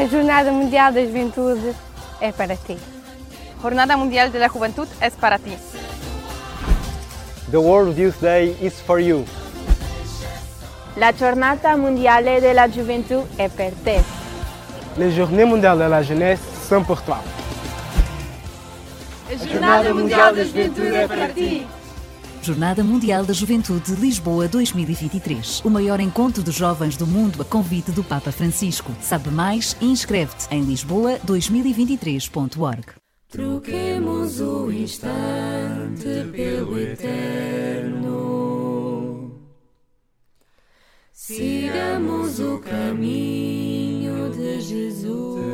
A Jornada Mundial da Juventude é para ti. Jornada Mundial de la Juventud es para ti. The World Youth Day is for you. La Giornata Mondiale della Gioventù è per te. Les Journées Mondiales de la Jeunesse sont pour toi. A Jornada Mundial da Juventude é para ti. Jornada Mundial da Juventude Lisboa 2023. O maior encontro de jovens do mundo a convite do Papa Francisco. Sabe mais inscreve-te em lisboa2023.org. Troquemos o instante pelo eterno. Sigamos o caminho de Jesus.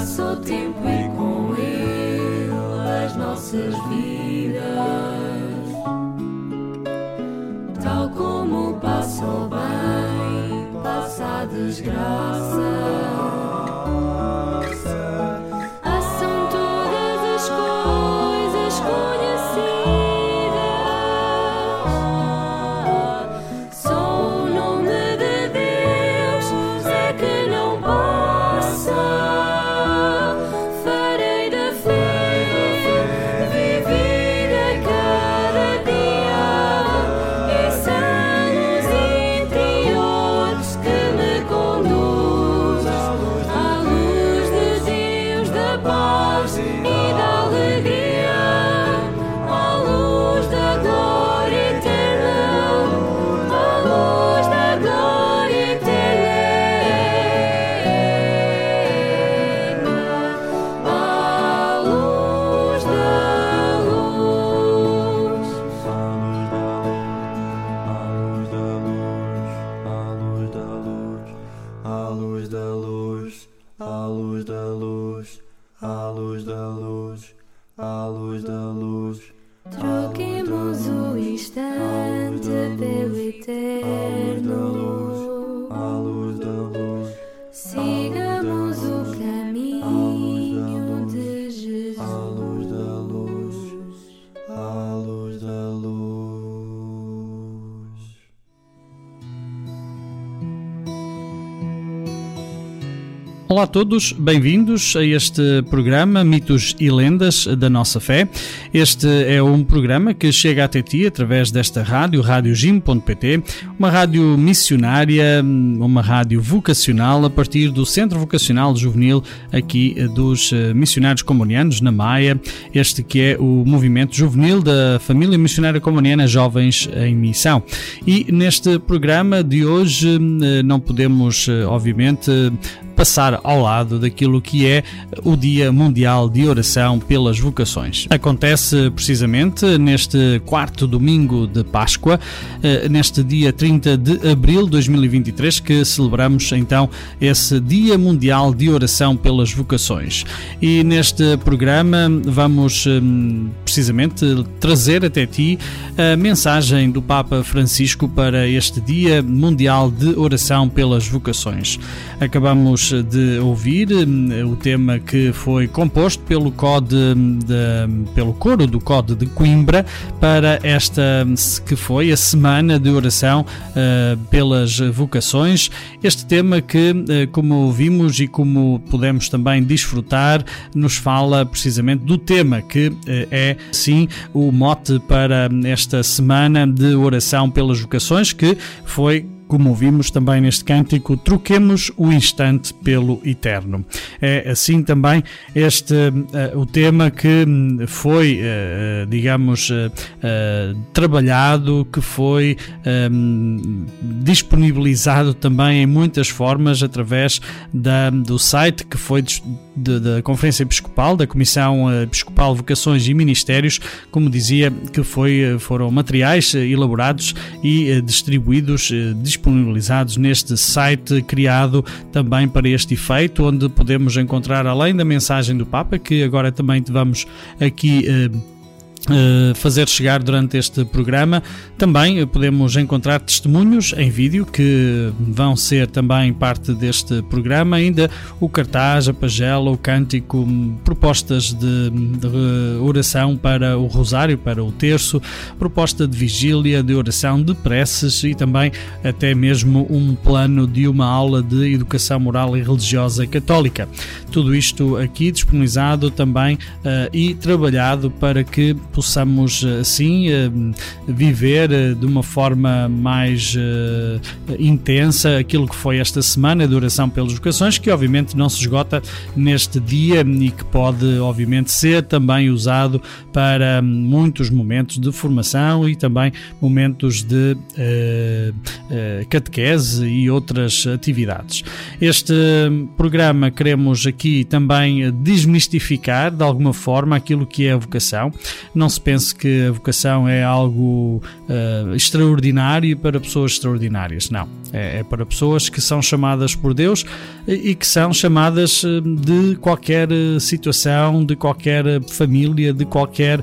Passa o tempo e com ele as nossas vidas. Tal como passa o bem, passa a desgraça. Olá a todos, bem-vindos a este programa Mitos e Lendas da Nossa Fé. Este é um programa que chega até ti através desta rádio, radiojim.pt, uma rádio missionária, uma rádio vocacional a partir do Centro Vocacional Juvenil aqui dos eh, missionários comunianos na Maia, este que é o movimento juvenil da família missionária comuniana Jovens em Missão. E neste programa de hoje eh, não podemos, eh, obviamente, passar ao lado daquilo que é o Dia Mundial de Oração pelas Vocações. Acontece precisamente neste quarto domingo de Páscoa, eh, neste dia 30 de abril de 2023, que celebramos então esse Dia Mundial de Oração pelas Vocações. E neste programa vamos hum, precisamente trazer até ti a mensagem do Papa Francisco para este Dia Mundial de Oração pelas Vocações. Acabamos de ouvir hum, o tema que foi composto pelo hum, de- pelo coro do CODE de Coimbra para esta hum, que foi a semana de oração ah, pelas vocações. Este tema que, ah, como vimos e como pudemos também desfrutar, nos fala precisamente do tema que ah, é sim o mote para esta semana de oração pelas vocações que foi como ouvimos também neste cântico, troquemos o instante pelo eterno. É assim também este eh, o tema que hum, foi, eh, digamos, eh, trabalhado, que foi hum, disponibilizado também em muitas formas através da, do site que foi da Conferência Episcopal, da Comissão Episcopal Vocações e Ministérios, como dizia, que foi, foram materiais elaborados e distribuídos, eh, disponibilizados neste site criado também para este efeito, onde podemos encontrar, além da mensagem do Papa, que agora também vamos aqui. eh, fazer chegar durante este programa. Também eh, podemos encontrar testemunhos em vídeo que vão ser também parte deste programa. Ainda o cartaz, a pagela, o cântico, propostas de, de oração para o rosário, para o terço, proposta de vigília, de oração, de preces e também até mesmo um plano de uma aula de educação moral e religiosa católica. Tudo isto aqui disponibilizado também uh, e trabalhado para que possamos assim viver eh, de uma forma mais intensa aquilo que foi esta semana de oração pelas vocações, que obviamente não se esgota neste dia e que pode obviamente ser também usado para muitos momentos de formação e também momentos de catequese e outras atividades. Este programa queremos aqui também desmistificar de alguma forma aquilo que é a vocação. Não se pense que a vocação é algo uh, extraordinário para pessoas extraordinárias. Não. É, é, para pessoas que são chamadas por Deus e que são chamadas de qualquer situação, de qualquer família, de qualquer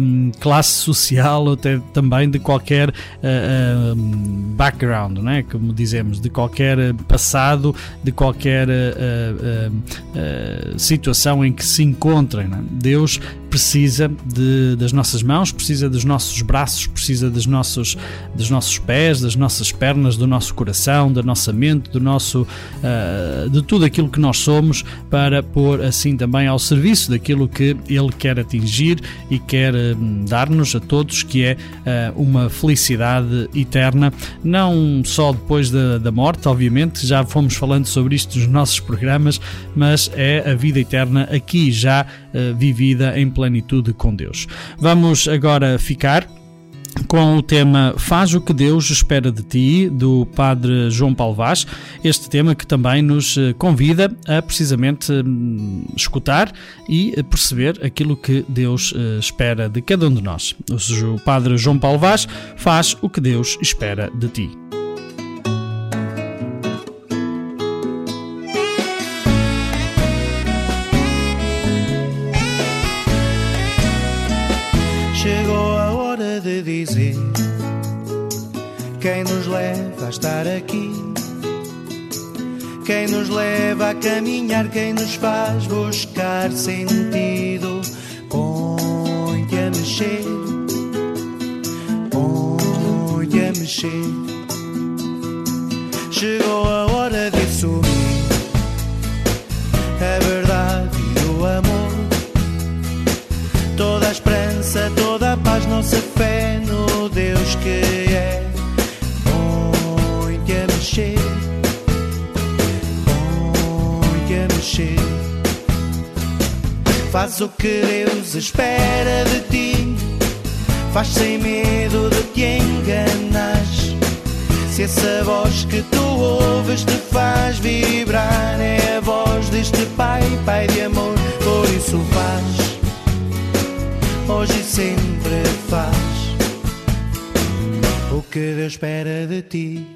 um, classe social, até também de qualquer uh, um, background, né? como dizemos, de qualquer passado, de qualquer uh, uh, situação em que se encontrem. Né? Deus precisa de, das nossas mãos, precisa dos nossos braços, precisa dos nossos, dos nossos pés, das nossas pernas, do nosso coração, da nossa mente, do nosso, uh, de tudo aquilo que nós somos, para pôr assim também ao serviço daquilo que Ele quer atingir e quer uh, dar-nos a todos, que é uh, uma felicidade eterna, não só depois da, da morte, obviamente, já fomos falando sobre isto nos nossos programas, mas é a vida eterna aqui já vivida em plenitude com Deus. Vamos agora ficar com o tema Faz o que Deus espera de ti, do Padre João Paulo Vaz. Este tema que também nos convida a precisamente escutar e perceber aquilo que Deus espera de cada um de nós. O Padre João Paulo Vaz faz o que Deus espera de ti. Quem nos leva a caminhar, quem nos faz buscar sentido. Põe-te a mexer, põe-te a mexer. Chegou a hora de Faz o que Deus espera de ti, faz sem medo de te enganar. Se essa voz que tu ouves te faz vibrar, é a voz deste Pai, Pai de amor, por isso faz hoje e sempre faz o que Deus espera de ti.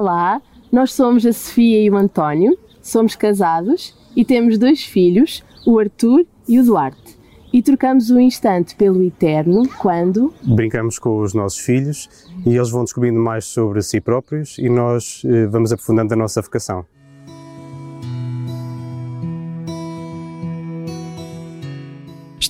Olá, nós somos a Sofia e o António, somos casados e temos dois filhos, o Arthur e o Duarte. E trocamos o instante pelo eterno quando Brincamos com os nossos filhos e eles vão descobrindo mais sobre si próprios e nós eh, vamos aprofundando a nossa vocação.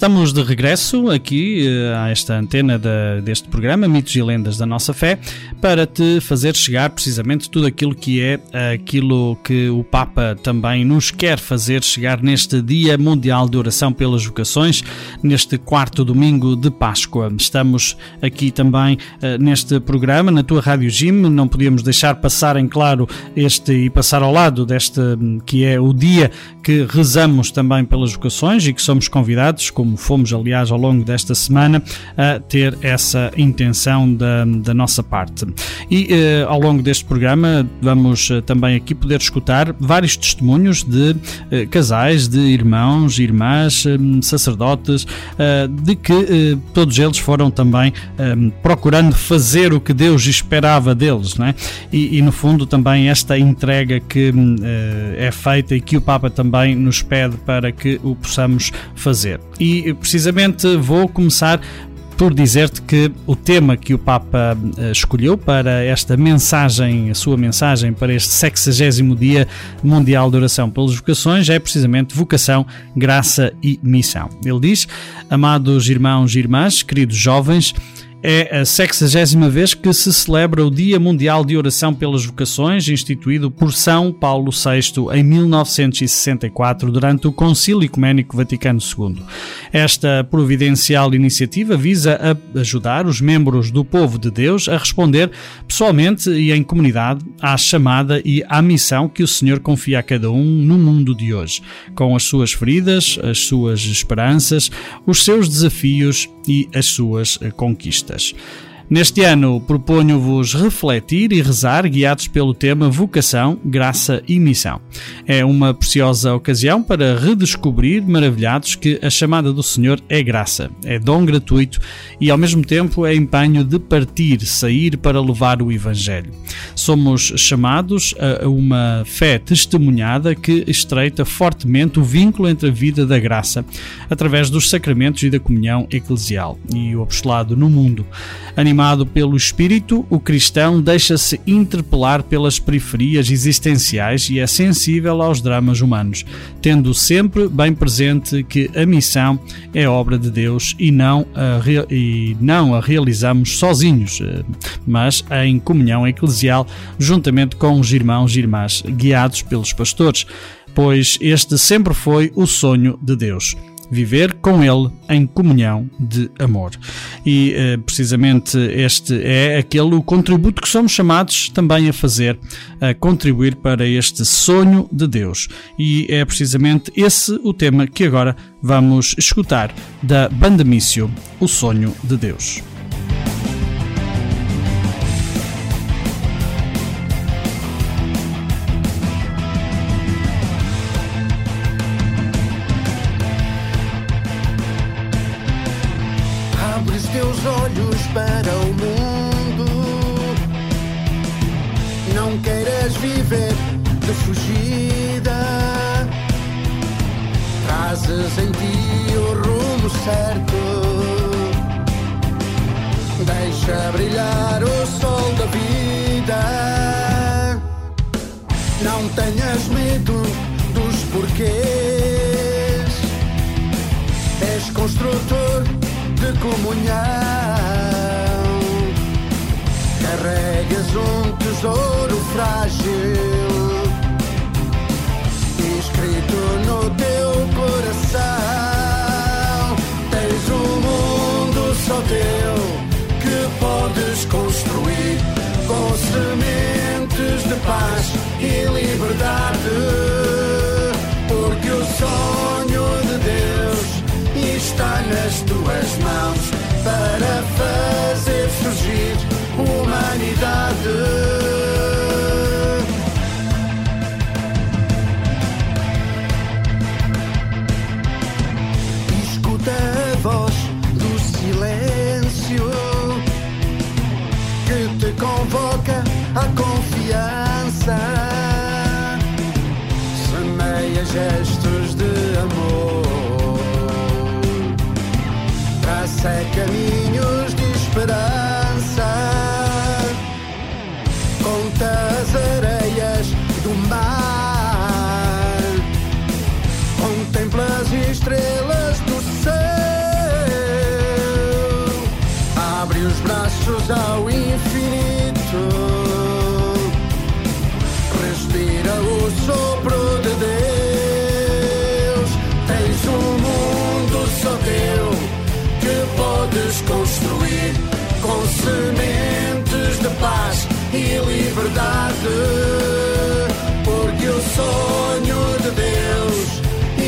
Estamos de regresso aqui eh, a esta antena deste programa, Mitos e Lendas da Nossa Fé, para te fazer chegar precisamente tudo aquilo que é aquilo que o Papa também nos quer fazer chegar neste Dia Mundial de Oração pelas Vocações, neste quarto domingo de Páscoa. Estamos aqui também eh, neste programa, na tua Rádio Jim, não podíamos deixar passar em claro este e passar ao lado deste hum, que é o dia que rezamos também pelas vocações e que somos convidados, como fomos aliás ao longo desta semana, a ter essa intenção da, da nossa parte. E eh, ao longo deste programa vamos eh, também aqui poder escutar vários testemunhos de eh, casais, de irmãos, irmãs, hum, sacerdotes, eh, de que eh, todos eles foram também procurando fazer o que Deus esperava deles, não é? E, e, no fundo também esta entrega que eh, é feita e que o Papa também nos pede para que o possamos fazer. E precisamente vou começar por dizer-te que o tema que o Papa eh, escolheu para esta mensagem, a sua mensagem para este 60 Dia Mundial de Oração pelas Vocações é precisamente vocação, graça e missão. Ele diz: Amados irmãos e irmãs, queridos jovens, é a 60 vez que se celebra o Dia Mundial de Oração pelas Vocações, instituído por São Paulo VI em 1964, durante o Concílio Ecuménico Vaticano II. Esta providencial iniciativa visa ajudar os membros do povo de Deus a responder pessoalmente e em comunidade à chamada e à missão que o Senhor confia a cada um no mundo de hoje, com as suas feridas, as suas esperanças, os seus desafios e as suas eh, conquistas. Neste ano, proponho-vos refletir e rezar, guiados pelo tema Vocação, Graça e Missão. É uma preciosa ocasião para redescobrir, maravilhados, que a chamada do Senhor é graça, é dom gratuito e, ao mesmo tempo, é empenho de partir, sair para levar o Evangelho. Somos chamados a uma fé testemunhada que estreita fortemente o vínculo entre a vida da graça, através dos sacramentos e da comunhão eclesial e o apostolado no mundo. Animado pelo Espírito, o cristão deixa-se interpelar pelas periferias existenciais e é sensível aos dramas humanos, tendo sempre bem presente que a missão é obra de Deus e não a, e não a realizamos sozinhos, eh, mas em comunhão eclesial, juntamente com os irmãos e irmãs, guiados pelos pastores, pois este sempre foi o sonho de Deus viver com Ele em comunhão de amor. E eh, precisamente este é aquele o contributo que somos chamados também a fazer, a contribuir para este sonho de Deus. E é precisamente esse o tema que agora vamos escutar da Banda Mício, O Sonho de Deus. Deixa brilhar o sol da vida. Não tenhas medo dos porquês. És construtor de comunhão. Carregas um tesouro frágil, escrito no teu coração. Tens um mundo só teu sementes de paz e liberdade. Porque o sonho de Deus está nas tuas mãos para fazer surgir humanidade. a confiança. Semeia gestos de amor, traça caminho. E liberdade. Porque o sonho de Deus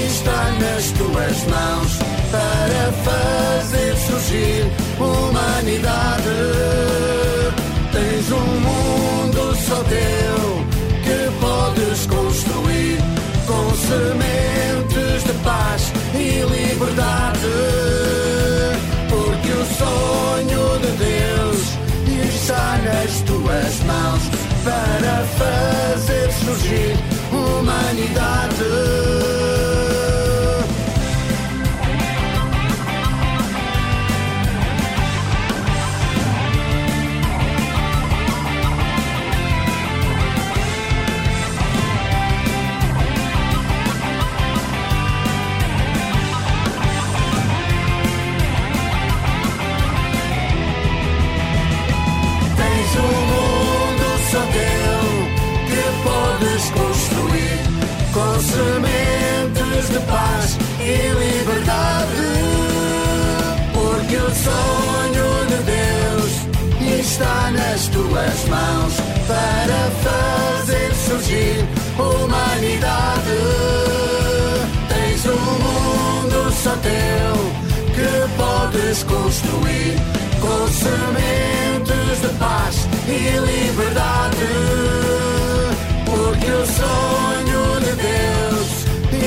está nas tuas mãos para fazer surgir humanidade. Tens um mundo fazer surgir humanidade. Paz e liberdade. Porque o sonho de Deus está nas tuas mãos para fazer surgir humanidade. Tens um mundo só teu que podes construir com sementes de paz e liberdade. Porque o sonho de Deus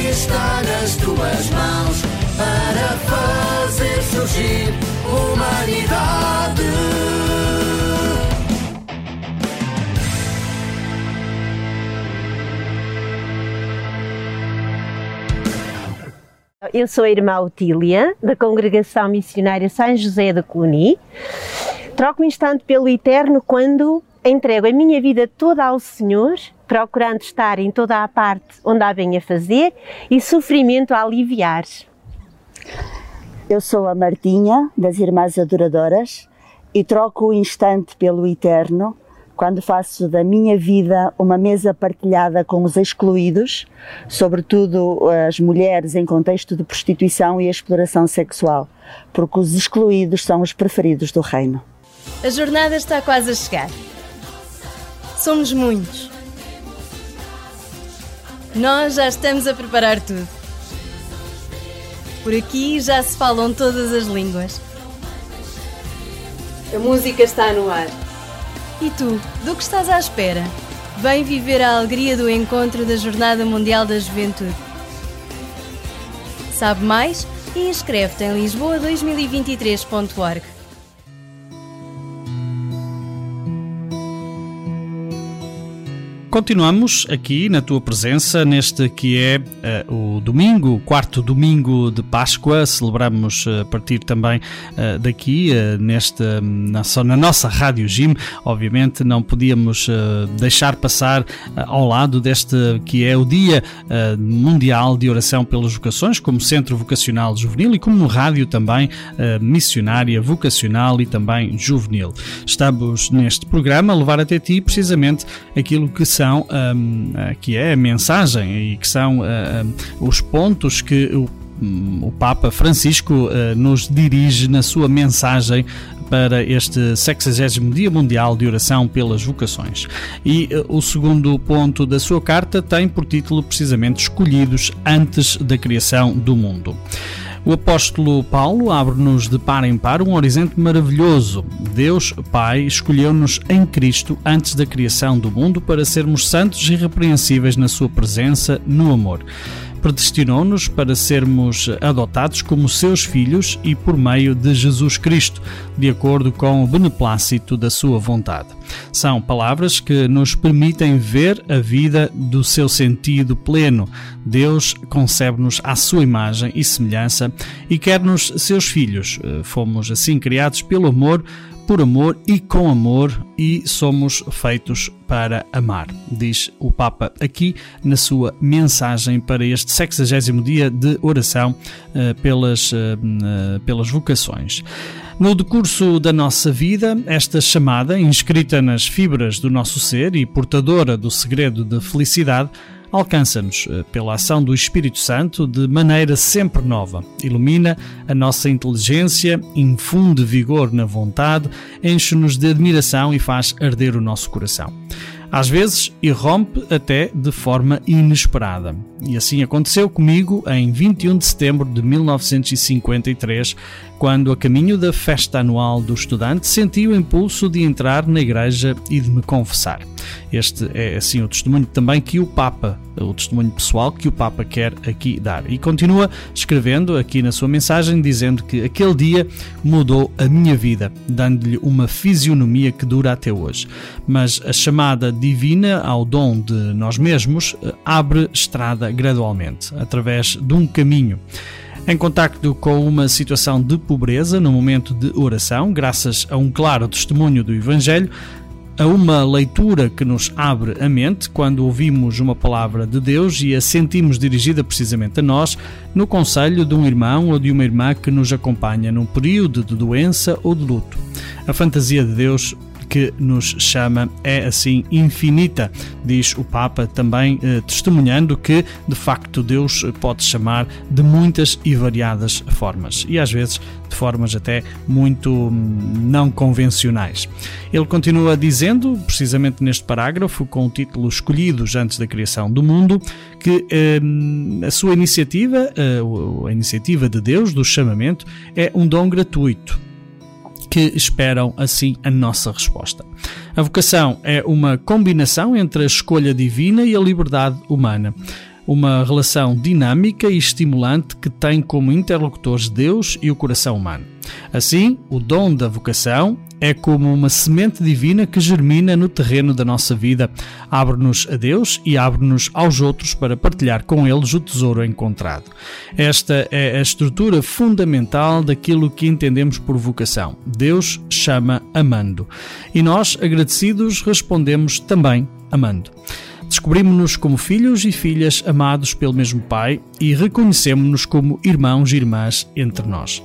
está nas tuas mãos para fazer surgir humanidade. Eu sou a irmã Otília, da Congregação Missionária São José de Cluny. Troco um instante pelo eterno quando entrego a minha vida toda ao Senhor, procurando estar em toda a parte onde há bem a fazer e sofrimento a aliviar. Eu sou a Martinha, das Irmãs Adoradoras, e troco o instante pelo eterno quando faço da minha vida uma mesa partilhada com os excluídos, sobretudo as mulheres em contexto de prostituição e exploração sexual, porque os excluídos são os preferidos do reino. A jornada está quase a chegar. Somos muitos. Nós já estamos a preparar tudo. Por aqui já se falam todas as línguas. A música está no ar. E tu, do que estás à espera? Vem viver a alegria do encontro da Jornada Mundial da Juventude. Sabe mais? E inscreve-te em lisboa2023.org. Continuamos aqui na tua presença neste que é uh, o domingo, quarto domingo de Páscoa. Celebramos uh, a partir também uh, daqui, neste, na, na, nossa Rádio Gym. Obviamente não podíamos deixar passar ao lado deste que é o Dia Mundial de Oração pelas Vocações, como Centro Vocacional Juvenil e como rádio também missionária, vocacional e também juvenil. Estamos neste programa a levar até ti precisamente aquilo que são são, um, que é a mensagem e que são uh, os pontos que o, um, o Papa Francisco uh, nos dirige na sua mensagem para este 60 Dia Mundial de Oração pelas Vocações. E o segundo ponto da sua carta tem por título precisamente Escolhidos antes da criação do mundo. O apóstolo Paulo abre-nos de par em par um horizonte maravilhoso. Deus, Pai, escolheu-nos em Cristo antes da criação do mundo para sermos santos e irrepreensíveis na sua presença, no amor. Predestinou-nos para sermos adotados como seus filhos e por meio de Jesus Cristo, de acordo com o beneplácito da sua vontade. São palavras que nos permitem ver a vida do seu sentido pleno. Deus concebe-nos à sua imagem e semelhança e quer-nos seus filhos. Fomos assim criados pelo amor por amor e com amor e somos feitos para amar, diz o Papa aqui na sua mensagem para este 60 dia de oração uh, pelas, uh, pelas vocações. No decurso da nossa vida, esta chamada, inscrita nas fibras do nosso ser e portadora do segredo de felicidade, alcança-nos eh, pela ação do Espírito Santo de maneira sempre nova. Ilumina a nossa inteligência, infunde vigor na vontade, enche-nos de admiração e faz arder o nosso coração. Às vezes irrompe até de forma inesperada. E assim aconteceu comigo em 21 de setembro de 1953, quando, a caminho da festa anual do estudante, senti o impulso de entrar na igreja e de me confessar. Este é assim o testemunho também que o Papa, o testemunho pessoal que o Papa quer aqui dar. E continua escrevendo aqui na sua mensagem dizendo que aquele dia mudou a minha vida, dando-lhe uma fisionomia que dura até hoje. Mas a chamada divina ao dom de nós mesmos eh, abre estrada gradualmente, através de um caminho. Em contacto com uma situação de pobreza no momento de oração, graças a um claro testemunho do Evangelho, a uma leitura que nos abre a mente quando ouvimos uma palavra de Deus e a sentimos dirigida precisamente a nós, no conselho de um irmão ou de uma irmã que nos acompanha num período de doença ou de luto. A fantasia de Deus que nos chama é assim infinita, diz o Papa, também eh, testemunhando que de facto Deus pode chamar de muitas e variadas formas e às vezes de formas até muito hum, não convencionais. Ele continua dizendo, precisamente neste parágrafo, com o título Escolhidos antes da criação do mundo, que eh, a sua iniciativa, eh, a iniciativa de Deus, do chamamento, é um dom gratuito que esperam assim a nossa resposta. A vocação é uma combinação entre a escolha divina e a liberdade humana. Uma relação dinâmica e estimulante que tem como interlocutores Deus e o coração humano. Assim, o dom da vocação é como uma semente divina que germina no terreno da nossa vida, abre-nos a Deus e abre-nos aos outros para partilhar com eles o tesouro encontrado. Esta é a estrutura fundamental daquilo que entendemos por vocação. Deus chama amando. E nós, agradecidos, respondemos também amando. Descobrimos-nos como filhos e filhas amados pelo mesmo Pai e reconhecemos-nos como irmãos e irmãs entre nós.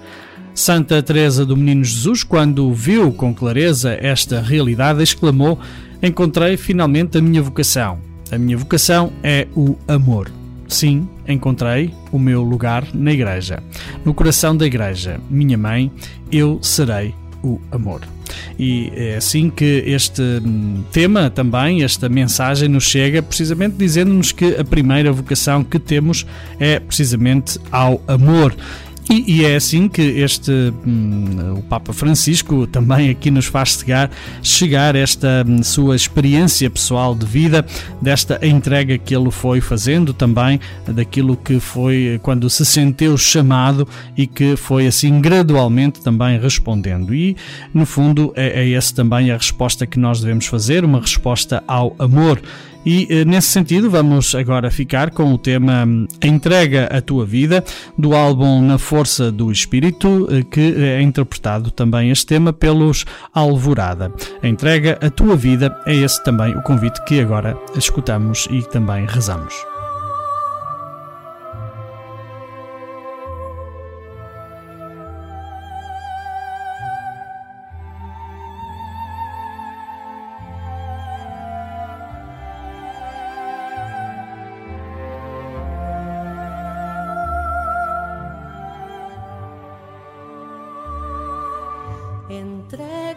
Santa Teresa do Menino Jesus, quando viu com clareza esta realidade, exclamou: "Encontrei finalmente a minha vocação. A minha vocação é o amor." Sim, encontrei o meu lugar na igreja. No coração da igreja, minha mãe, eu serei o amor. E é assim que este hum, tema também, esta mensagem nos chega, precisamente dizendo-nos que a primeira vocação que temos é precisamente ao amor. E, e, é assim que este hum, o Papa Francisco também aqui nos faz chegar, chegar esta hum, sua experiência pessoal de vida, desta entrega que ele foi fazendo também, daquilo que foi quando se sentiu chamado e que foi assim gradualmente também respondendo. E no fundo é, é essa também a resposta que nós devemos fazer, uma resposta ao amor. E eh, nesse sentido, vamos agora ficar com o tema hum, Entrega a Tua Vida, do álbum Na Força do Espírito, eh, que é interpretado também este tema pelos Alvorada. Entrega a Tua Vida é esse também o convite que agora escutamos e também rezamos. Entrega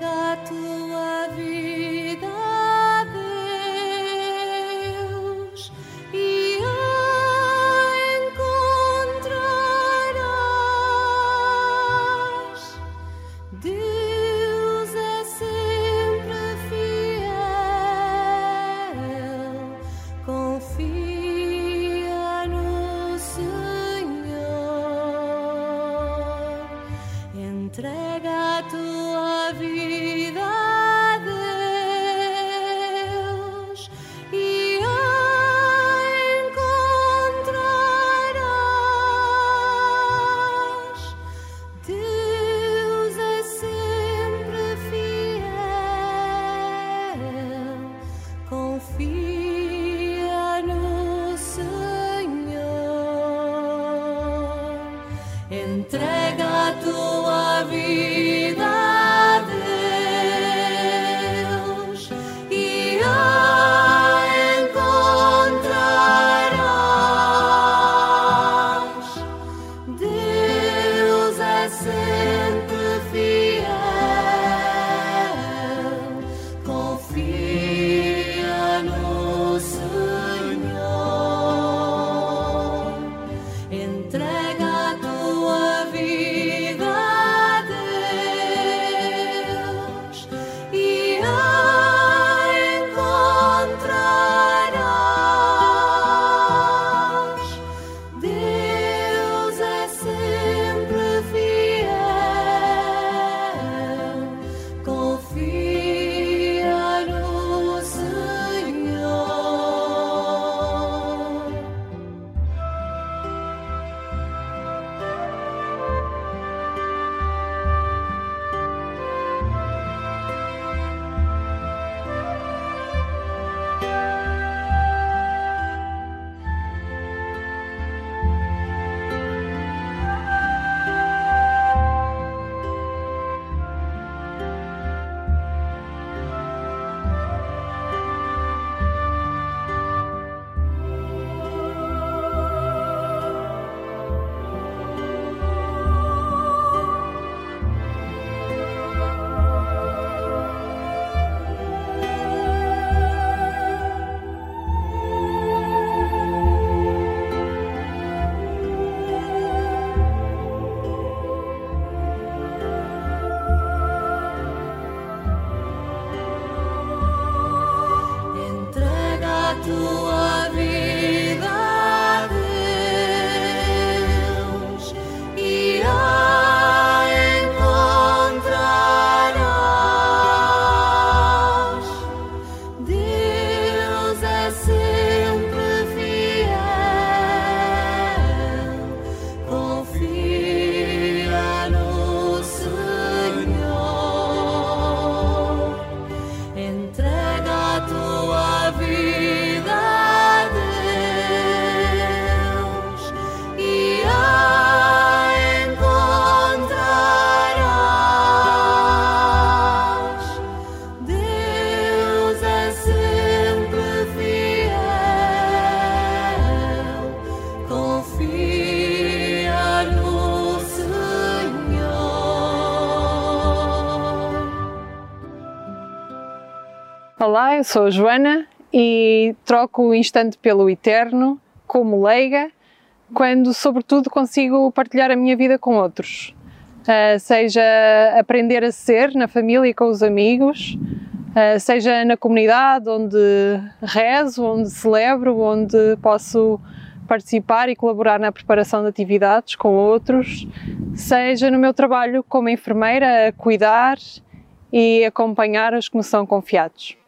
Olá, eu sou a Joana e troco o instante pelo eterno como leiga, quando, sobretudo, consigo partilhar a minha vida com outros. Ah, seja aprender a ser na família e com os amigos, ah, seja na comunidade onde rezo, onde celebro, onde posso participar e colaborar na preparação de atividades com outros, seja no meu trabalho como enfermeira a cuidar e acompanhar os que me são confiados.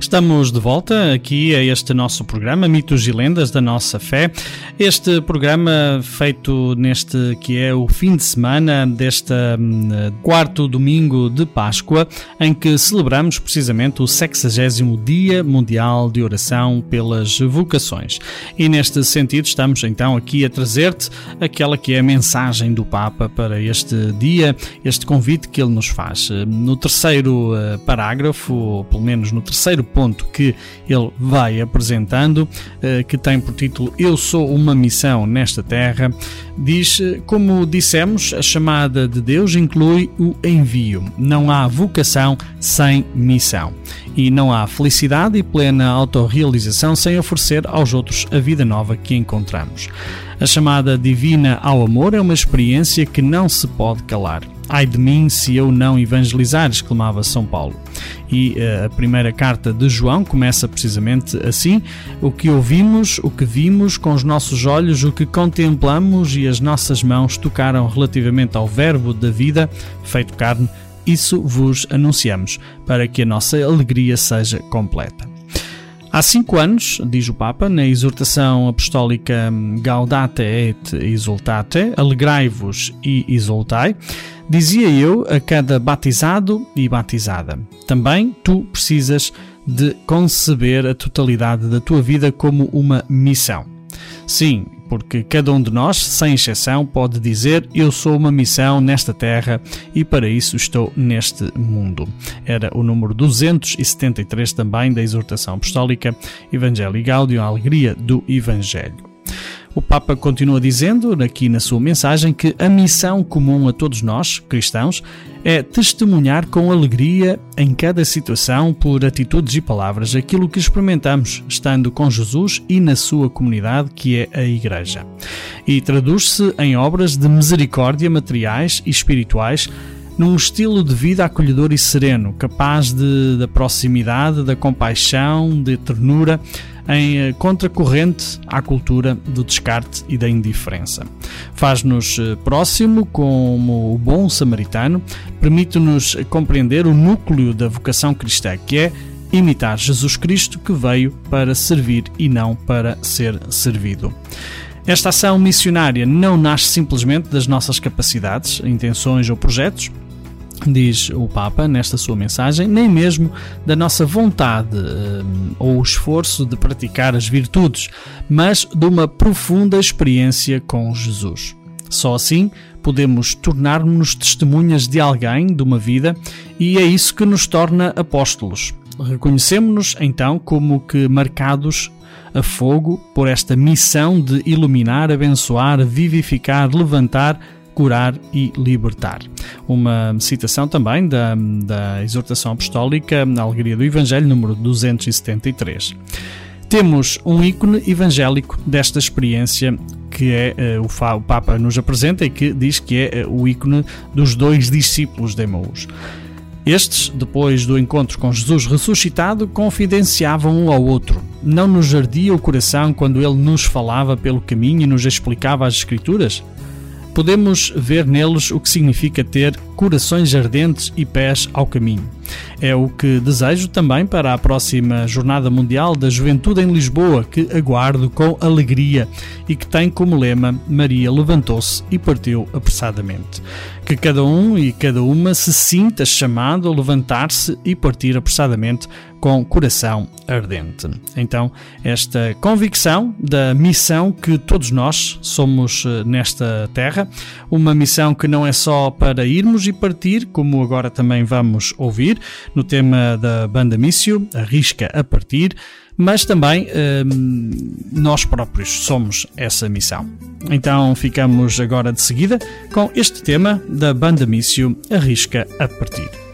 Estamos de volta aqui a este nosso programa Mitos e Lendas da Nossa Fé. Este programa feito neste que é o fim de semana deste hum, quarto domingo de Páscoa, em que celebramos precisamente o 60 Dia Mundial de Oração pelas Vocações. E neste sentido estamos então aqui a trazer-te aquela que é a mensagem do Papa para este dia, este convite que ele nos faz. No terceiro eh, parágrafo, ou pelo menos no terceiro ponto que ele vai apresentando, eh, que tem por título Eu sou uma missão nesta terra, diz: eh, Como dissemos, a chamada de Deus inclui o envio. Não há vocação sem missão. E não há felicidade e plena autorrealização sem oferecer aos outros a vida nova que encontramos. A chamada divina ao amor é uma experiência que não se pode calar. Ai de mim se eu não evangelizar, exclamava São Paulo. E uh, a primeira carta de João começa precisamente assim: O que ouvimos, o que vimos com os nossos olhos, o que contemplamos e as nossas mãos tocaram relativamente ao Verbo da vida, feito carne, isso vos anunciamos, para que a nossa alegria seja completa. Há cinco anos, diz o Papa, na exortação apostólica Gaudate et Exultate, alegrai-vos e exultai, dizia eu a cada batizado e batizada: também tu precisas de conceber a totalidade da tua vida como uma missão. Sim, porque cada um de nós, sem exceção, pode dizer: Eu sou uma missão nesta terra e para isso estou neste mundo. Era o número 273 também da exortação apostólica Evangelii Gaudium, a alegria do Evangelho. O Papa continua dizendo, aqui na sua mensagem, que a missão comum a todos nós, cristãos, é testemunhar com alegria em cada situação, por atitudes e palavras, aquilo que experimentamos estando com Jesus e na sua comunidade, que é a Igreja. E traduz-se em obras de misericórdia materiais e espirituais num estilo de vida acolhedor e sereno, capaz de, da proximidade, da compaixão, de ternura, em eh, contracorrente à cultura do descarte e da indiferença. Faz-nos eh, próximo como o bom samaritano, permite-nos compreender o núcleo da vocação cristã, que é imitar Jesus Cristo que veio para servir e não para ser servido. Esta ação missionária não nasce simplesmente das nossas capacidades, intenções ou projetos, diz o Papa nesta sua mensagem, nem mesmo da nossa vontade um, ou esforço de praticar as virtudes, mas de uma profunda experiência com Jesus. Só assim podemos tornar-nos testemunhas de alguém, de uma vida, e é isso que nos torna apóstolos. Reconhecemos-nos então como que marcados a fogo por esta missão de iluminar, abençoar, vivificar, levantar, curar e libertar. Uma citação também da, da exortação apostólica na Alegria do Evangelho, número 273. Temos um ícone evangélico desta experiência que é uh, o, o, Papa nos apresenta e que diz que é uh, o ícone dos dois discípulos de Emaús. Estes, depois do encontro com Jesus ressuscitado, confidenciavam um ao outro. Não nos ardia o coração quando ele nos falava pelo caminho e nos explicava as Escrituras? Podemos ver neles o que significa ter corações ardentes e pés ao caminho. É o que desejo também para a próxima Jornada Mundial da Juventude em Lisboa, que aguardo com alegria e que tem como lema Maria levantou-se e partiu apressadamente. Que cada um e cada uma se sinta chamado a levantar-se e partir apressadamente com coração ardente. Então, esta convicção da missão que todos nós somos eh, nesta terra, uma missão que não é só para irmos e partir, como agora também vamos ouvir no tema da banda Mício, Arrisca a Partir, mas também hum, nós próprios somos essa missão. Então ficamos agora de seguida com este tema da banda Mício, Arrisca a Partir.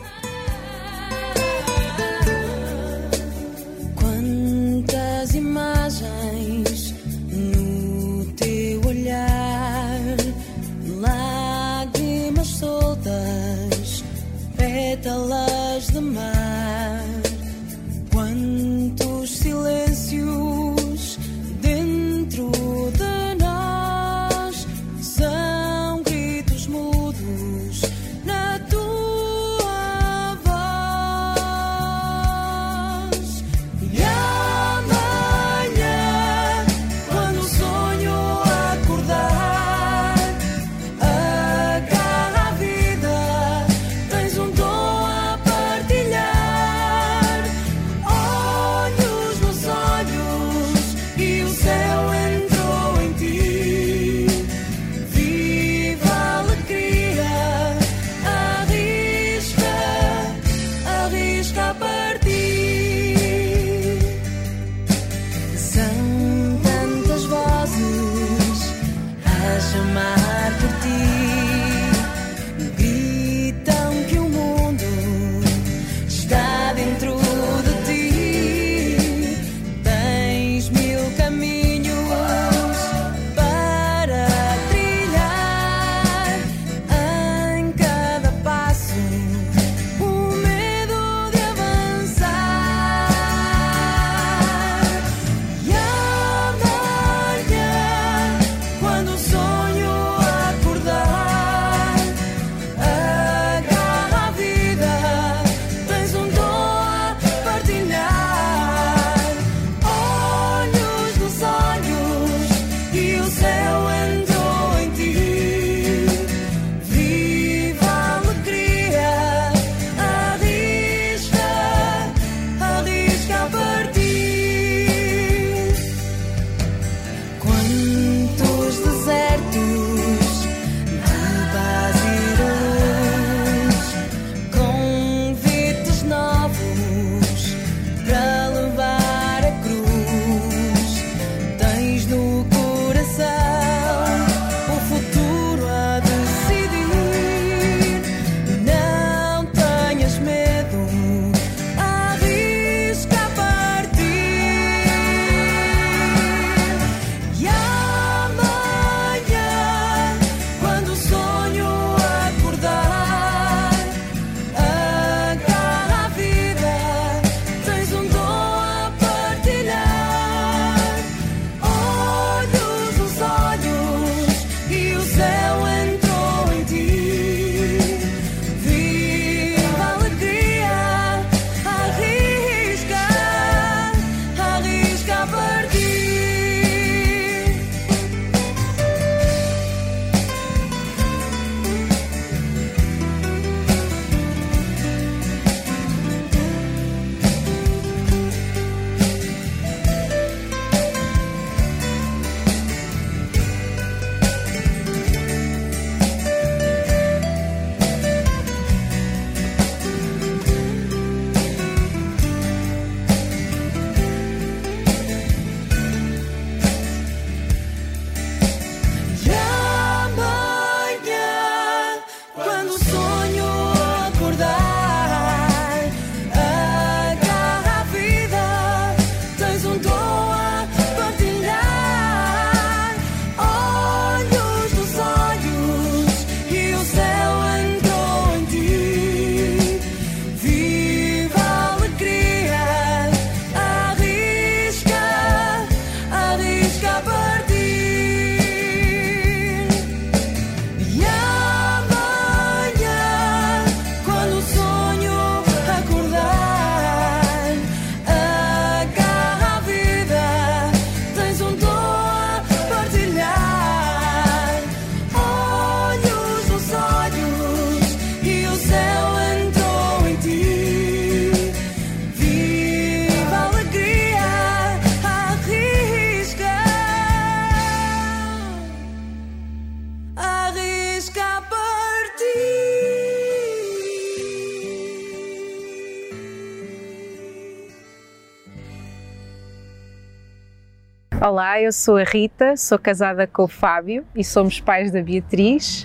Olá, eu sou a Rita, sou casada com o Fábio e somos pais da Beatriz.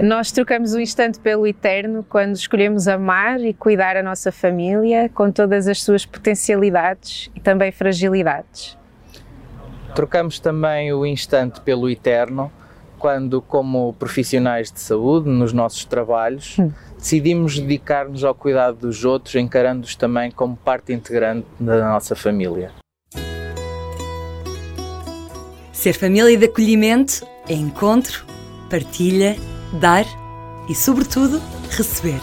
Nós trocamos o instante pelo eterno quando escolhemos amar e cuidar a nossa família com todas as suas potencialidades e também fragilidades. Trocamos também o instante pelo eterno quando, como profissionais de saúde, nos nossos trabalhos, decidimos dedicar-nos ao cuidado dos outros, encarando-os também como parte integrante da nossa família. Ser família de acolhimento é encontro, partilha, dar e, sobretudo, receber.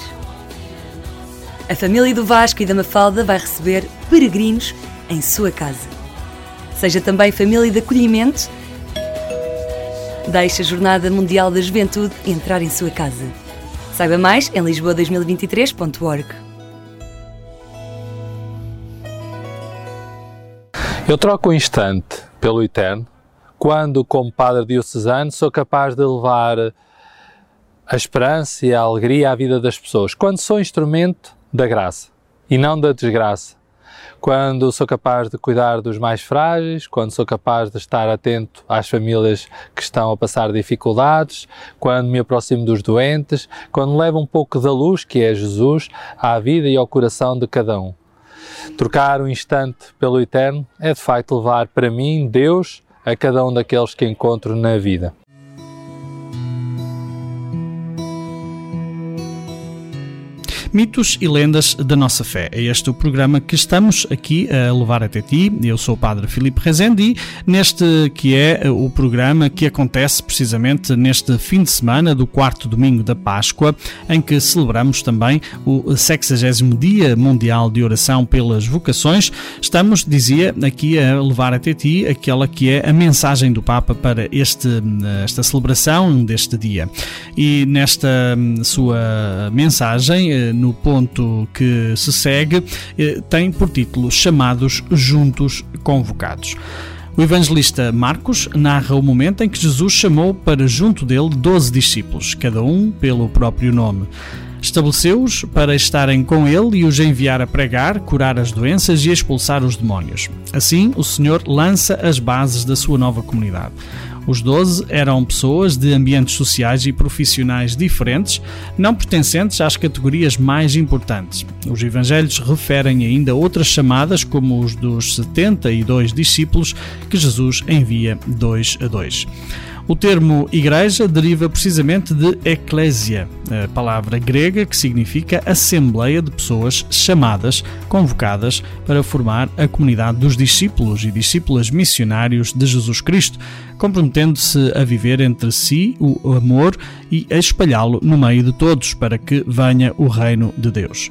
A família do Vasco e da Mafalda vai receber peregrinos em sua casa. Seja também família de acolhimento. Deixe a Jornada Mundial da Juventude entrar em sua casa. Saiba mais em lisboa2023.org. Eu troco o instante pelo eterno quando, como padre diocesano, sou capaz de levar a esperança e a alegria à vida das pessoas. Quando sou instrumento da graça e não da desgraça. Quando sou capaz de cuidar dos mais frágeis, quando sou capaz de estar atento às famílias que estão a passar dificuldades, quando me aproximo dos doentes, quando levo um pouco da luz, que é Jesus, à vida e ao coração de cada um. Trocar o instante pelo eterno é de facto levar para mim Deus a cada um daqueles que encontro na vida. Mitos e lendas da nossa fé. É este o programa que estamos aqui a levar até ti. Eu sou o Padre Filipe Rezende e neste que é o programa que acontece precisamente neste fim de semana do quarto domingo da Páscoa, em que celebramos também o 60 Dia Mundial de Oração pelas Vocações. Estamos, dizia, aqui a levar até ti aquela que é a mensagem do Papa para este, esta celebração deste dia. E nesta sua mensagem, no ponto que se segue, tem por título Chamados Juntos Convocados. O evangelista Marcos narra o momento em que Jesus chamou para junto dele doze discípulos, cada um pelo próprio nome. Estabeleceu-os para estarem com ele e os enviar a pregar, curar as doenças e expulsar os demónios. Assim, o Senhor lança as bases da sua nova comunidade. Os doze eram pessoas de ambientes sociais e profissionais diferentes, não pertencentes às categorias mais importantes. Os evangelhos referem ainda outras chamadas, como os dos 72 discípulos que Jesus envia dois a dois. O termo igreja deriva precisamente de eclésia, a palavra grega que significa assembleia de pessoas chamadas, convocadas para formar a comunidade dos discípulos e discípulas missionários de Jesus Cristo, comprometendo-se a viver entre si o amor e a espalhá-lo no meio de todos para que venha o reino de Deus.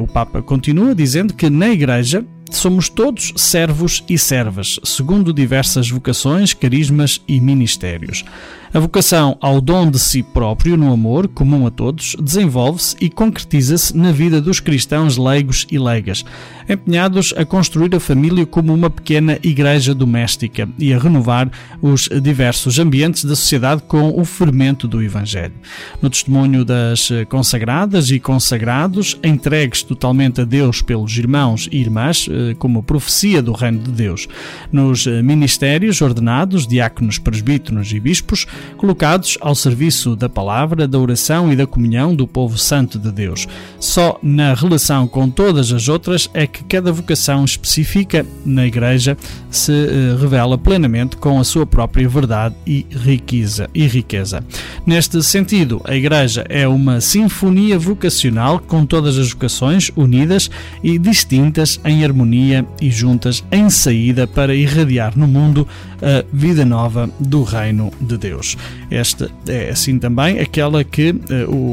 O Papa continua dizendo que na Igreja somos todos servos e servas, segundo diversas vocações, carismas e ministérios. A vocação ao dom de si próprio no amor, comum a todos, desenvolve-se e concretiza-se na vida dos cristãos leigos e leigas, empenhados a construir a família como uma pequena igreja doméstica e a renovar os diversos ambientes da sociedade com o fermento do Evangelho. No testemunho das consagradas e consagrados, entregues totalmente a Deus pelos irmãos e irmãs, como profecia do reino de Deus. Nos ministérios ordenados, diáconos, presbíteros e bispos, colocados ao serviço da palavra, da oração e da comunhão do povo santo de Deus. Só na relação com todas as outras é que cada vocação específica na Igreja se revela plenamente com a sua própria verdade e riqueza. E riqueza. Neste sentido, a Igreja é uma sinfonia vocacional com todas as vocações unidas e distintas em harmonia e juntas em saída para irradiar no mundo a vida nova do reino de Deus. March Esta é assim também aquela que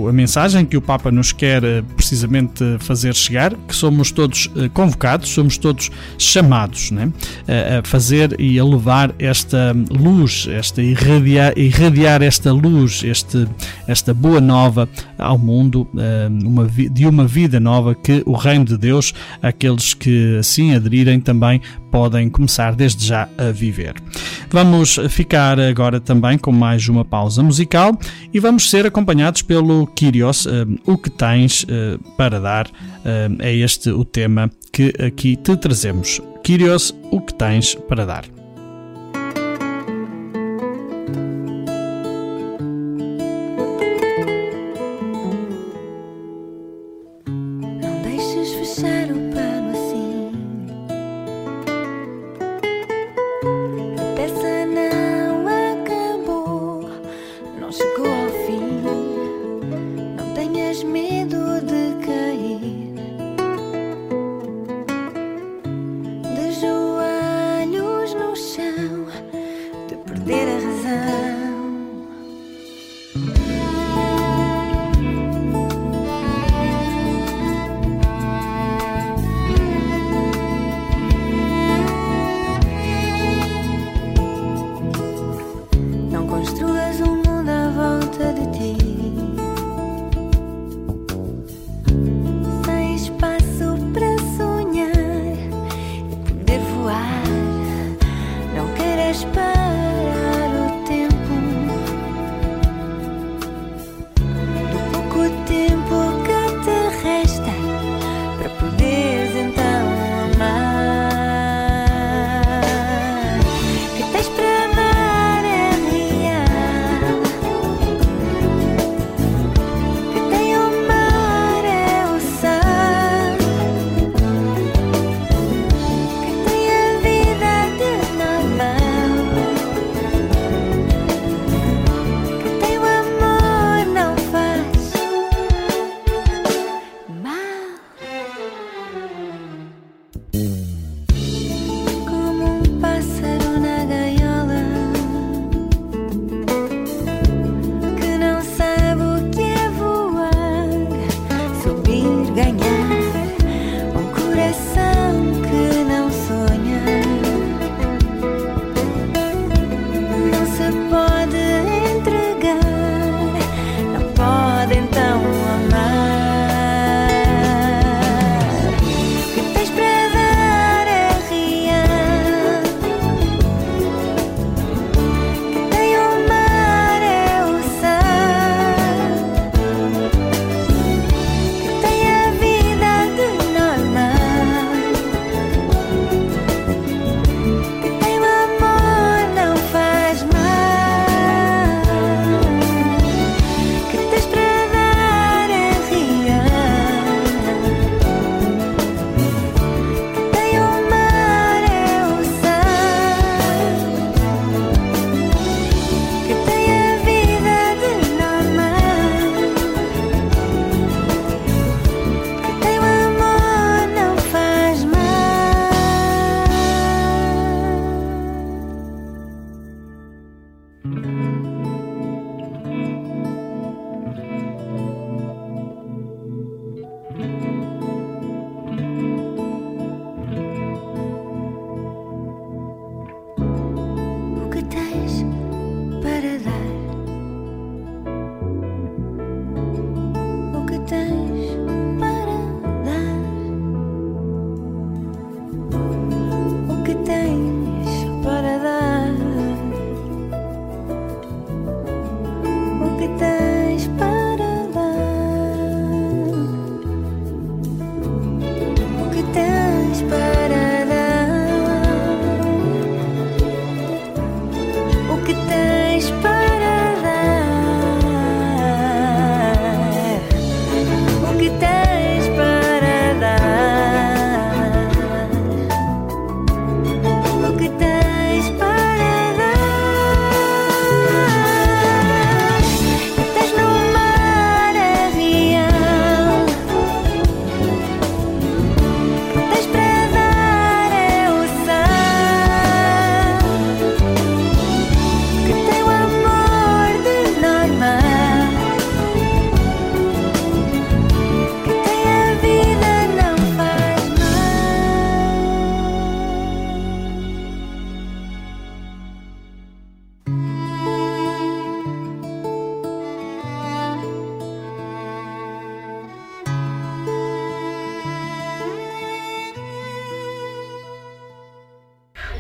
a mensagem que o Papa nos quer precisamente fazer chegar, que somos todos convocados, somos todos chamados né, a fazer e a levar esta luz, esta irradiar, irradiar esta luz, este, esta boa nova ao mundo, uma, de uma vida nova que o reino de Deus, aqueles que assim aderirem também podem começar desde já a viver. Vamos ficar agora também com mais uma pausa musical e vamos ser acompanhados pelo Kyrios, uh, o que tens uh, para dar. É este o tema que aqui te trazemos. Kyrios, o que tens para dar.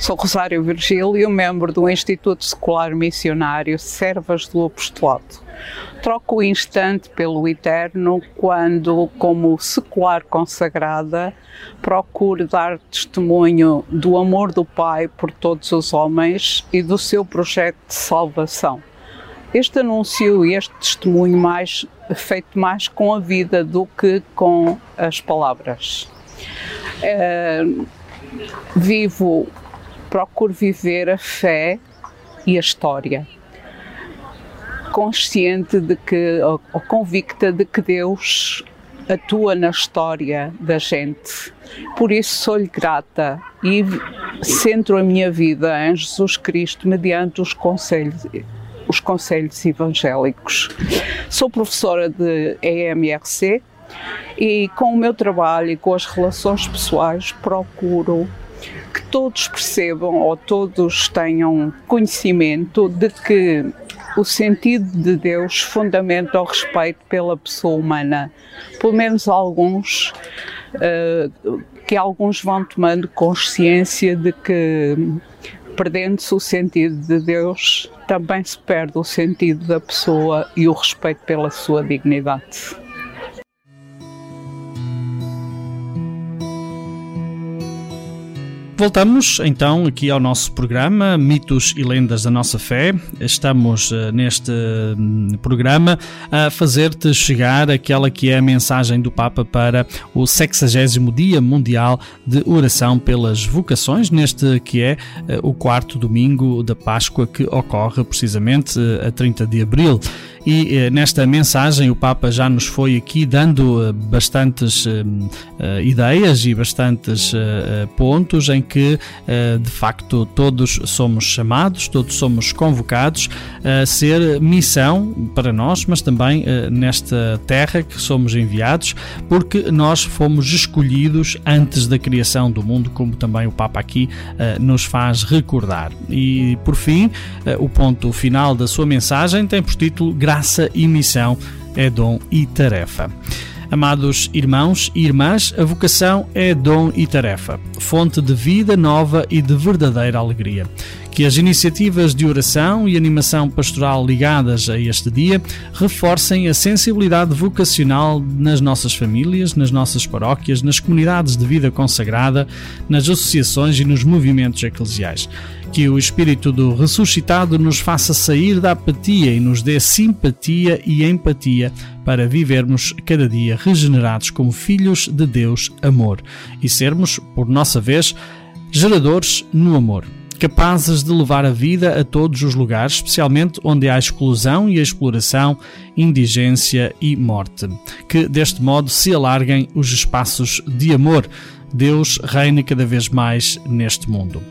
Sou Rosário Virgílio, membro do Instituto Secular Missionário Servas do Apostolado. Troco o instante pelo eterno quando, como secular consagrada, procuro dar testemunho do amor do Pai por todos os homens e do seu projeto de salvação. Este anúncio e este testemunho mais feito mais com a vida do que com as palavras. Eh, vivo, procuro viver a fé e a história, consciente de que, ou convicta de que Deus atua na história da gente. Por isso sou-lhe grata e centro a minha vida em Jesus Cristo mediante os conselhos, os conselhos evangélicos. Sou professora de EMRC e com o meu trabalho e com as relações pessoais procuro todos percebam ou todos tenham conhecimento de que o sentido de Deus fundamenta o respeito pela pessoa humana. Pelo menos alguns uh, que alguns vão tomando consciência de que, perdendo-se o sentido de Deus, também se perde o sentido da pessoa e o respeito pela sua dignidade. Voltamos então aqui ao nosso programa Mitos e Lendas da Nossa Fé. Estamos uh, neste uh, programa a fazer-te chegar aquela que é a mensagem do Papa para o 60 Dia Mundial de Oração pelas Vocações, neste que é uh, o quarto domingo da Páscoa que ocorre precisamente a 30 de abril. E eh, nesta mensagem o Papa já nos foi aqui dando eh, bastantes eh, ideias e bastantes pontos em que de facto todos somos chamados, todos somos convocados a ser missão para nós, mas também nesta terra que somos enviados, porque nós fomos escolhidos antes da criação do mundo, como também o Papa aqui nos faz recordar. E por fim, o ponto final da sua mensagem tem por título Graça e Missão é dom e tarefa. Amados irmãos e irmãs, a vocação é dom e tarefa, fonte de vida nova e de verdadeira alegria. Que as iniciativas de oração e animação pastoral ligadas a este dia reforcem a sensibilidade vocacional nas nossas famílias, nas nossas paróquias, nas comunidades de vida consagrada, nas associações e nos movimentos eclesiais. Que o Espírito do ressuscitado nos faça sair da apatia e nos dê simpatia e empatia para vivermos cada dia regenerados como filhos de Deus amor e sermos, por nossa vez, geradores no amor capazes de levar a vida a todos os lugares, especialmente onde há exclusão e exploração, indigência e morte. Que deste modo se alarguem os espaços de amor. Deus reine cada vez mais neste mundo.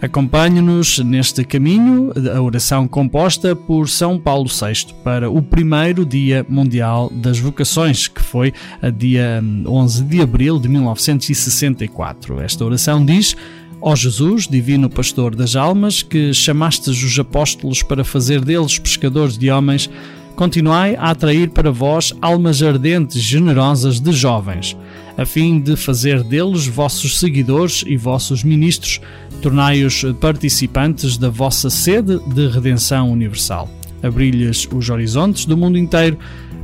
Acompanhe-nos neste caminho, a oração composta por São Paulo VI para o primeiro Dia Mundial das Vocações, que foi a dia 11 de abril de 1964. Esta oração diz: Ó Jesus, divino pastor das almas, que chamastes os apóstolos para fazer deles pescadores de homens, continuai a atrair para vós almas ardentes, generosas de jovens, a fim de fazer deles vossos seguidores e vossos ministros, tornai-os participantes da vossa sede de redenção universal. Abri-lhes os horizontes do mundo inteiro,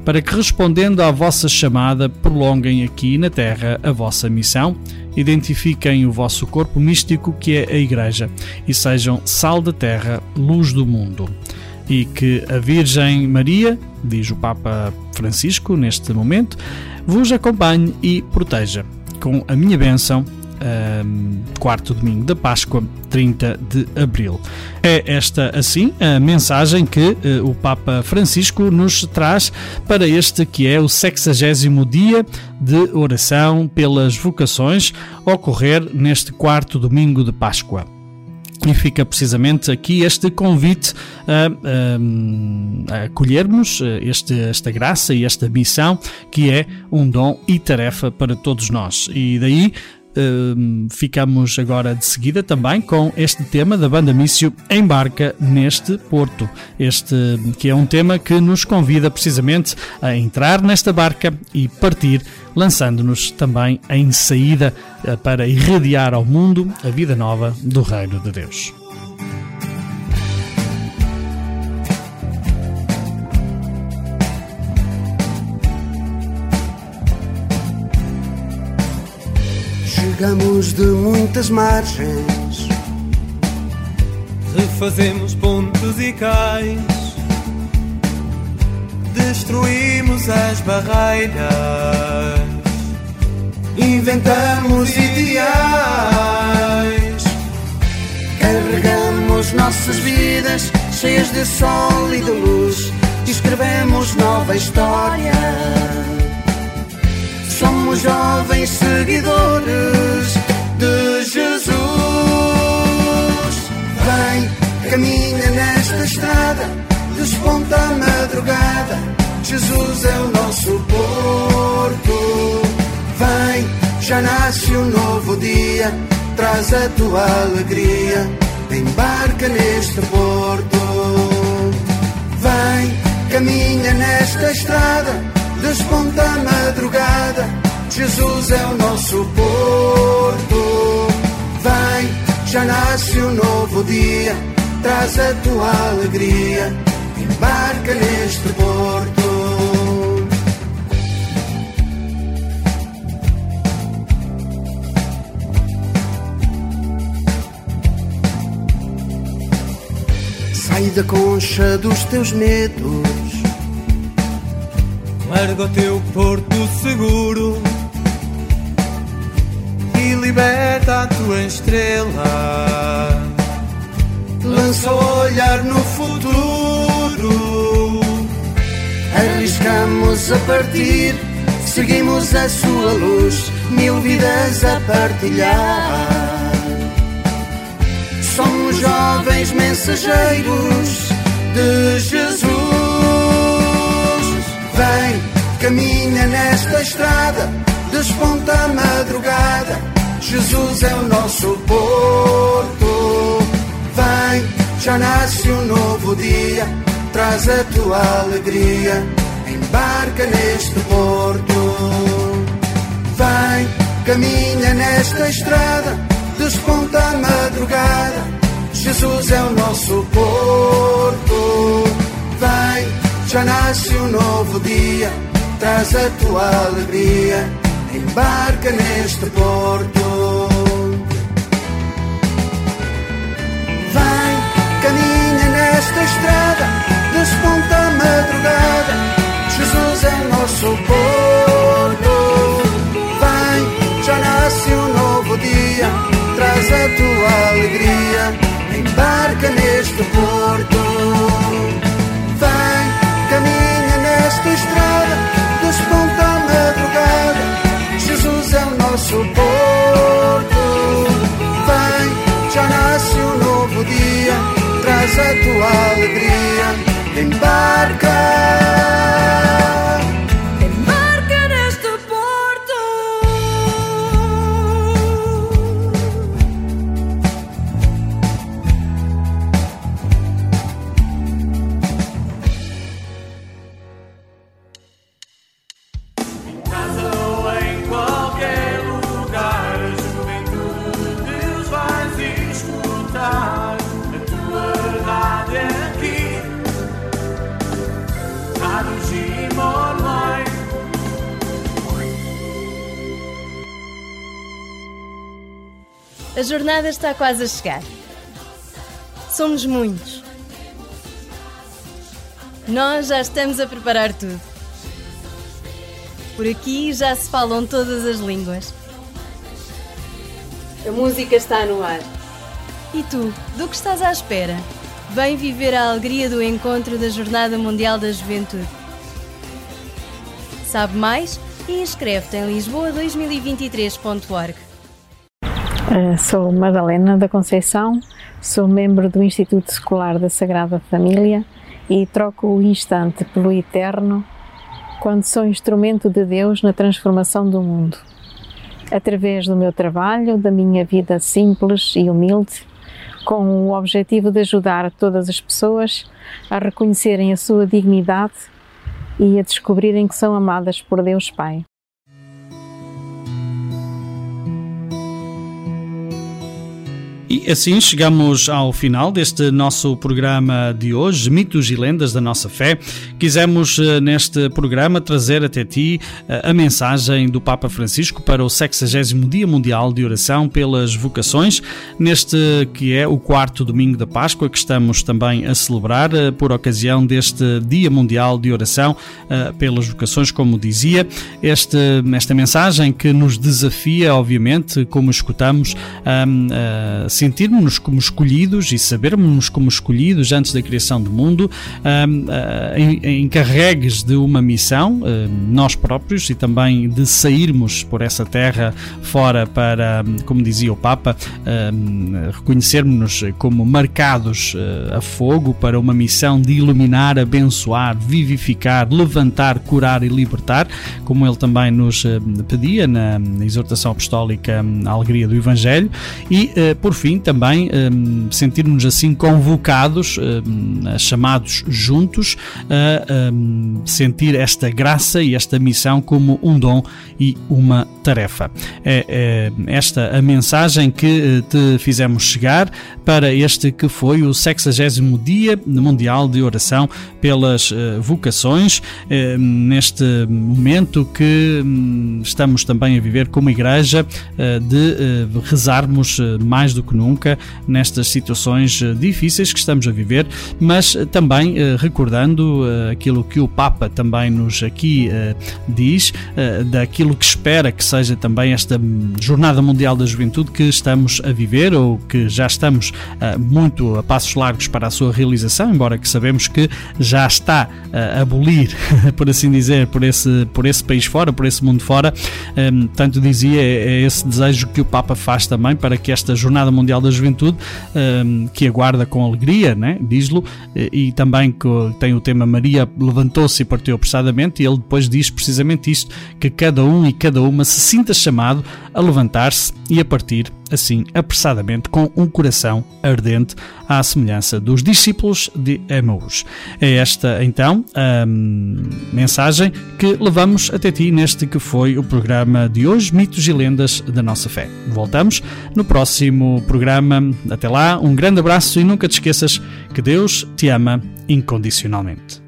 para que, respondendo à vossa chamada, prolonguem aqui na Terra a vossa missão, identifiquem o vosso corpo místico que é a Igreja e sejam sal da terra, luz do mundo. E que a Virgem Maria, diz o Papa Francisco neste momento, vos acompanhe e proteja. Com a minha bênção, um, quarto domingo da Páscoa, 30 de abril. É esta, assim, a mensagem que uh, o Papa Francisco nos traz para este que é o 60 dia de oração pelas vocações, ocorrer neste quarto domingo de Páscoa. E fica precisamente aqui este convite a, a, a acolhermos eh, este, esta graça e esta missão que é um dom e tarefa para todos nós. E daí Ficamos agora de seguida também com este tema da banda Mício Embarca neste Porto. Este que é um tema que nos convida precisamente a entrar nesta barca e partir, lançando-nos também em saída uh, para irradiar ao mundo a vida nova do Reino de Deus. Chegamos de muitas margens, refazemos pontes e cais, destruímos as barreiras, inventamos ideais, carregamos nossas vidas cheias de sol e de luz, e escrevemos nova história somos jovens seguidores de Jesus. Vem, caminha nesta estrada, desponta a madrugada. Jesus é o nosso porto. Vem, já nasce um novo dia, traz a tua alegria. Embarca neste porto. Vem, caminha nesta estrada desponta a madrugada, Jesus é o nosso porto. Vem, já nasce um novo dia, traz a tua alegria, embarca neste porto. Sai da concha dos teus medos. Larga o teu porto seguro liberta a tua estrela. Lança o olhar no futuro. Arriscamos a partir, seguimos a sua luz, mil vidas a partilhar. Somos jovens mensageiros de Jesus. Vem, caminha nesta estrada, desponta a madrugada. Jesus é o nosso porto. Vem, já nasce um novo dia, traz a tua alegria, embarca neste porto. Vem, caminha nesta estrada, desponta a madrugada. Jesus é o nosso porto. Vem, já nasce um novo dia, traz a tua alegria, embarca neste porto. Nesta estrada, desponta a madrugada. Jesus é nosso porto. Vem, já nasce um novo dia, traz a tua alegria, embarca neste porto. Traz a tua alegria, embarca. Embarca jornada está quase a chegar. Somos muitos. Nós já estamos a preparar tudo. Por aqui já se falam todas as línguas. A música está no ar. E tu, do que estás à espera? Vem viver a alegria do encontro da Jornada Mundial da Juventude. Sabe mais? E inscreve-te em lisboa2023.org. Uh, sou Madalena da Conceição, sou membro do Instituto Escolar da Sagrada Família e troco o instante pelo eterno quando sou instrumento de Deus na transformação do mundo. Através do meu trabalho, da minha vida simples e humilde, com o objetivo de ajudar todas as pessoas a reconhecerem a sua dignidade e a descobrirem que são amadas por Deus Pai. E assim chegamos ao final deste nosso programa de hoje, Mitos e Lendas da Nossa Fé. Quisemos eh, neste programa trazer até ti eh, a mensagem do Papa Francisco para o 60 Dia Mundial de Oração pelas Vocações, neste que é o quarto domingo da Páscoa, que estamos também a celebrar eh, por ocasião deste Dia Mundial de Oração pelas Vocações, como dizia. Este, esta mensagem que nos desafia, obviamente, como escutamos, a sentirmos-nos como escolhidos e sabermos como escolhidos antes da criação do mundo, encarregues de uma missão, nós próprios, e também de sairmos por essa terra fora para, como dizia o Papa, reconhecermos-nos como marcados a fogo para uma missão de iluminar, abençoar, vivificar, levantar, curar e libertar, como ele também nos pedia na exortação apostólica à alegria do Evangelho, e por fim fim, também um, sentirmos assim convocados, um, chamados juntos a um, sentir esta graça e esta missão como um dom e uma tarefa. É, é esta a mensagem que te fizemos chegar para este que foi o 60 Dia Mundial de Oração pelas uh, Vocações, uh, neste momento que um, estamos também a viver como igreja de rezarmos mais do que nunca nestas situações difíceis que estamos a viver, mas também recordando aquilo que o Papa também nos aqui diz, daquilo que espera que seja também esta Jornada Mundial da Juventude que estamos a viver ou que já estamos muito a passos largos para a sua realização, embora que sabemos que já está a abolir, por assim dizer, por esse, por esse país fora, por esse mundo fora. Um, tanto dizia, é, é esse desejo que o Papa faz também para que esta Jornada Mundial da Juventude, um, que aguarda com alegria, né, diz-lo, e também que tem o tema Maria levantou-se e partiu apressadamente, e ele depois diz precisamente isto: que cada um e cada uma se sinta chamado a levantar-se e a partir assim apressadamente com um coração ardente à semelhança dos discípulos de Emaús. É esta então a mensagem que levamos até ti neste que foi o programa de hoje, Mitos e Lendas da Nossa Fé. Voltamos no próximo programa. Até lá, um grande abraço e nunca te esqueças que Deus te ama incondicionalmente.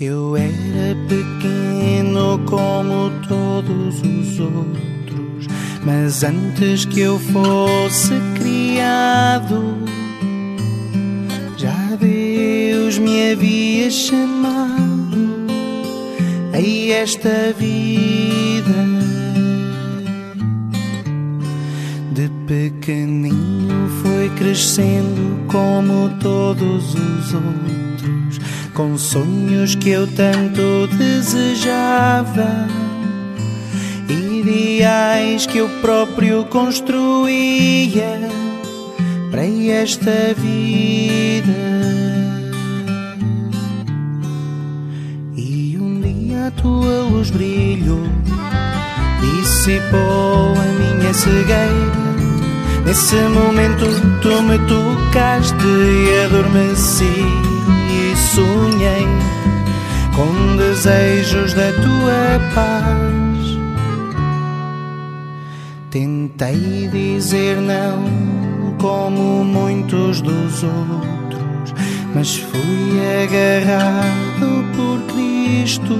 Eu era pequeno como todos os outros mas antes que eu fosse criado, já Deus me havia chamado a esta vida. De pequenino foi crescendo como todos os outros, com sonhos que eu tanto desejava ideais que eu próprio construía para esta vida. E um dia a tua luz brilhou, dissipou a minha cegueira. Nesse momento tu me tocaste e adormeci e sonhei com desejos da tua paz. Tentei dizer não como muitos dos outros, mas fui agarrado por Cristo.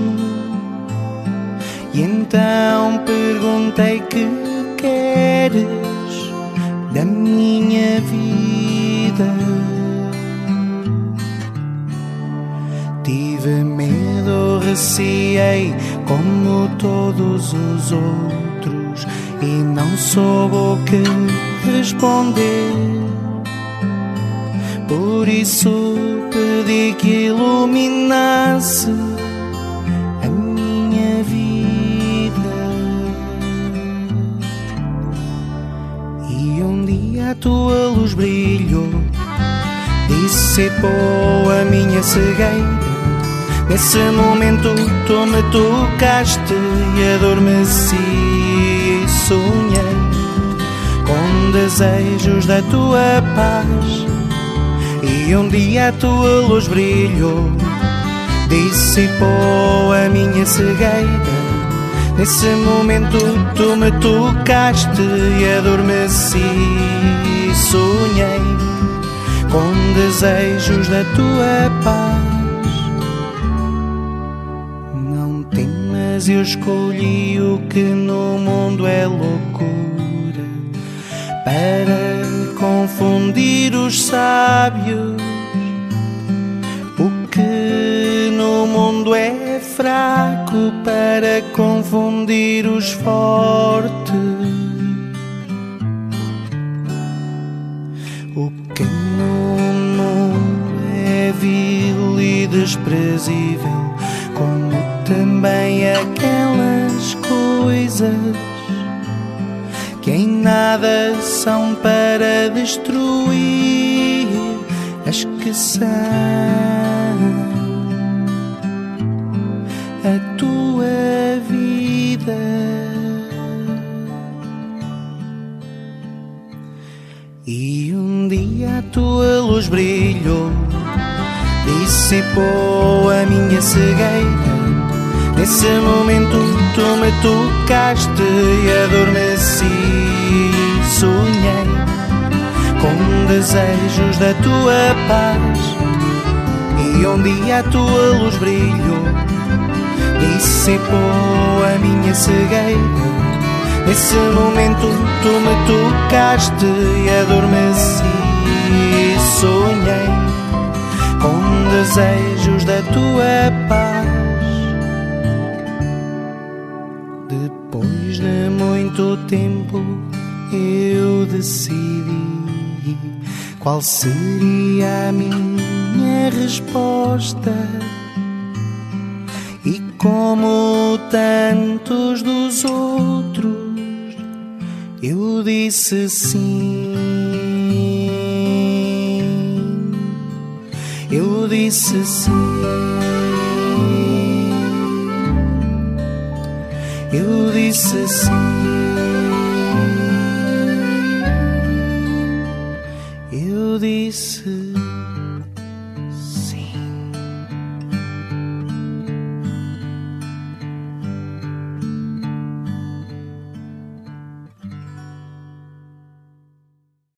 E então perguntei que queres da minha vida. Tive medo, receei como todos os outros e não soube o que responder. Por isso pedi que iluminasse a minha vida. E um dia a tua luz brilhou, dissipou a minha cegueira. Nesse momento tu me tocaste e adormeci sonhei com desejos da tua paz. E um dia a tua luz brilhou, dissipou a minha cegueira. Nesse momento tu me tocaste e adormeci. Sonhei com desejos da tua paz. Mas eu escolhi o que no mundo é loucura para confundir os sábios. O que no mundo é fraco para confundir os fortes. O que no mundo é vil e desprezível aquelas coisas que em nada são para destruir as que são a tua vida. E um dia a tua luz brilhou, dissipou a minha cegueira. Nesse momento tu me tocaste e adormeci. Sonhei com desejos da tua paz. E um dia a tua luz brilhou, dissipou a minha cegueira. Nesse momento tu me tocaste e adormeci. Sonhei com desejos da tua paz. Muito tempo eu decidi qual seria a minha resposta. E como tantos dos outros, eu disse sim. Eu disse sim. Eu disse sim.